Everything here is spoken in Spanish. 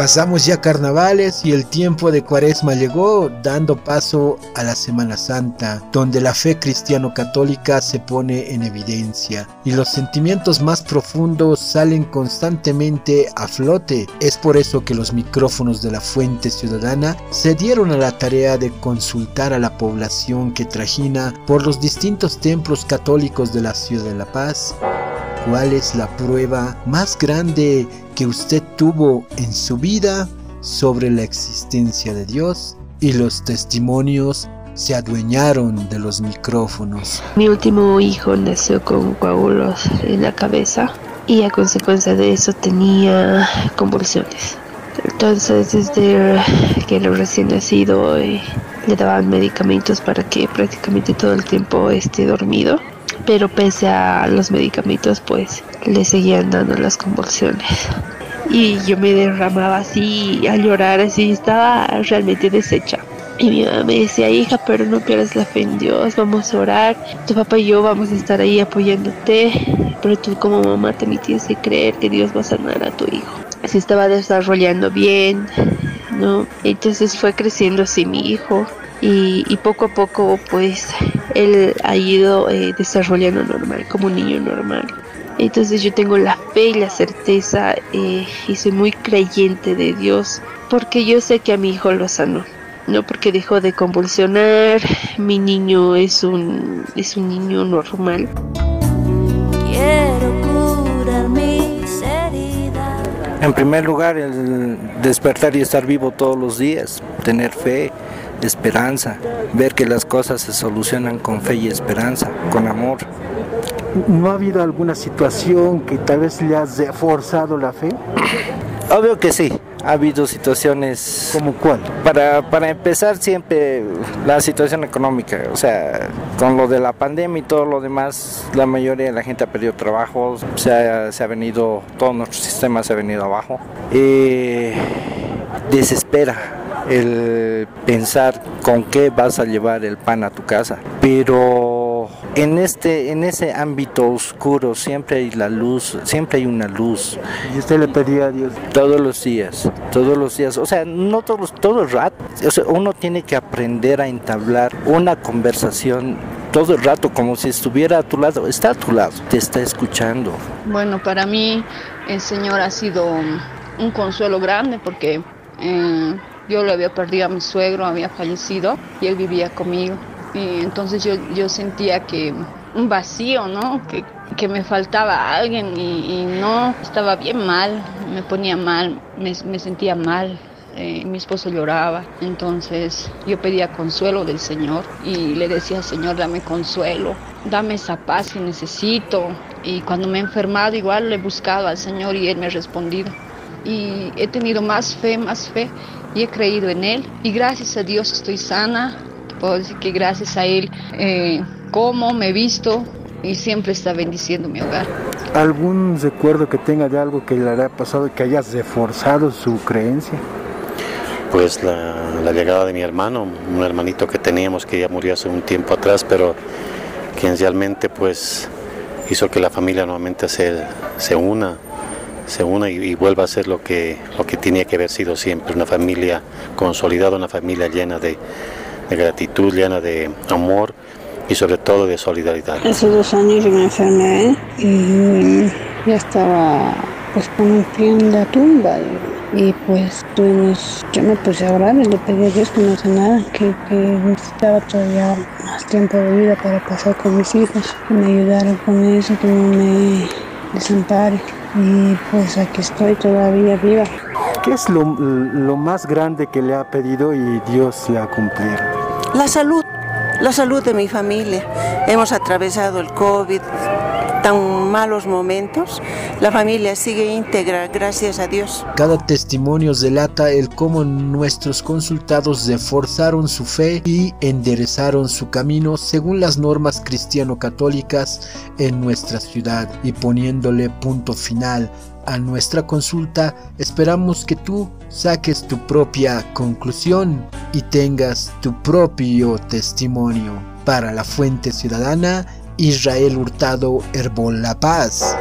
Pasamos ya carnavales y el tiempo de cuaresma llegó dando paso a la Semana Santa, donde la fe cristiano-católica se pone en evidencia y los sentimientos más profundos salen constantemente a flote. Es por eso que los micrófonos de la Fuente Ciudadana se dieron a la tarea de consultar a la población que trajina por los distintos templos católicos de la ciudad de La Paz ¿Cuál es la prueba más grande que usted tuvo en su vida sobre la existencia de Dios? Y los testimonios se adueñaron de los micrófonos. Mi último hijo nació con coágulos en la cabeza y a consecuencia de eso tenía convulsiones. Entonces desde que era recién nacido eh, le daban medicamentos para que prácticamente todo el tiempo esté dormido pero pese a los medicamentos pues le seguían dando las convulsiones y yo me derramaba así a llorar así estaba realmente deshecha y mi mamá me decía, hija, pero no pierdas la fe en Dios, vamos a orar, tu papá y yo vamos a estar ahí apoyándote, pero tú como mamá también tienes que creer que Dios va a sanar a tu hijo. Se estaba desarrollando bien, ¿no? Entonces fue creciendo así mi hijo y, poco a poco pues él ha ido eh, desarrollando normal, como un niño normal. Entonces yo tengo la fe y la certeza eh, y soy muy creyente de Dios porque yo sé que a mi hijo lo sanó. No porque dejó de convulsionar, mi niño es un, es un niño normal. Quiero curar mis heridas. En primer lugar, el despertar y estar vivo todos los días, tener fe, esperanza, ver que las cosas se solucionan con fe y esperanza, con amor. ¿No ha habido alguna situación que tal vez le has forzado la fe? Obvio que sí, ha habido situaciones... ¿Como cuál? Para, para empezar siempre la situación económica, o sea, con lo de la pandemia y todo lo demás, la mayoría de la gente ha perdido trabajo, se ha, se ha venido, todo nuestro sistema se ha venido abajo. y desespera el pensar con qué vas a llevar el pan a tu casa. Pero en este en ese ámbito oscuro siempre hay la luz, siempre hay una luz. ¿Y usted le pedía a Dios? Todos los días, todos los días. O sea, no todos, todo el rato. uno tiene que aprender a entablar una conversación todo el rato como si estuviera a tu lado. Está a tu lado, te está escuchando. Bueno, para mí el Señor ha sido un consuelo grande porque... Eh, yo lo había perdido a mi suegro, había fallecido y él vivía conmigo. Y entonces yo, yo sentía que un vacío, ¿no? Que, que me faltaba alguien y, no, estaba bien mal, me ponía mal, me, me sentía mal. Eh, mi esposo lloraba, entonces yo pedía consuelo del Señor y le decía, Señor, dame consuelo, dame esa paz que necesito. Y cuando me he enfermado, igual le he buscado al Señor y Él me ha respondido. Y he tenido más fe, más fe y he creído en Él y gracias a Dios estoy sana. Puedo decir que gracias a Él eh, como, me he visto y siempre está bendiciendo mi hogar. ¿Algún recuerdo que tenga de algo que le haya pasado y que hayas reforzado su creencia? Pues la, llegada de mi hermano, un hermanito que teníamos que ya murió hace un tiempo atrás, pero quien realmente pues hizo que la familia nuevamente se, se una se una y, vuelva a ser lo que, lo que tenía que haber sido siempre, una familia consolidada, una familia llena de, gratitud, llena de amor y sobre todo de solidaridad. Hace dos años me enfermé y ya estaba pues con un pie en la tumba y, pues tuvimos, yo me puse a orar y le pedí a Dios que no nada, que, que necesitaba todavía más tiempo de vida para pasar con mis hijos, que me ayudaran con eso, que no me desampare y pues aquí estoy todavía viva. ¿Qué es lo, más grande que le ha pedido y Dios le ha cumplido? La salud, la salud de mi familia. Hemos atravesado el COVID, tan malos momentos, la familia sigue íntegra, gracias a Dios. Cada testimonio delata el cómo nuestros consultados reforzaron su fe y enderezaron su camino según las normas cristiano-católicas en nuestra ciudad y poniéndole punto final a nuestra consulta, esperamos que tú saques tu propia conclusión y tengas tu propio testimonio. Para la Fuente Ciudadana, Israel Hurtado Herbol La Paz.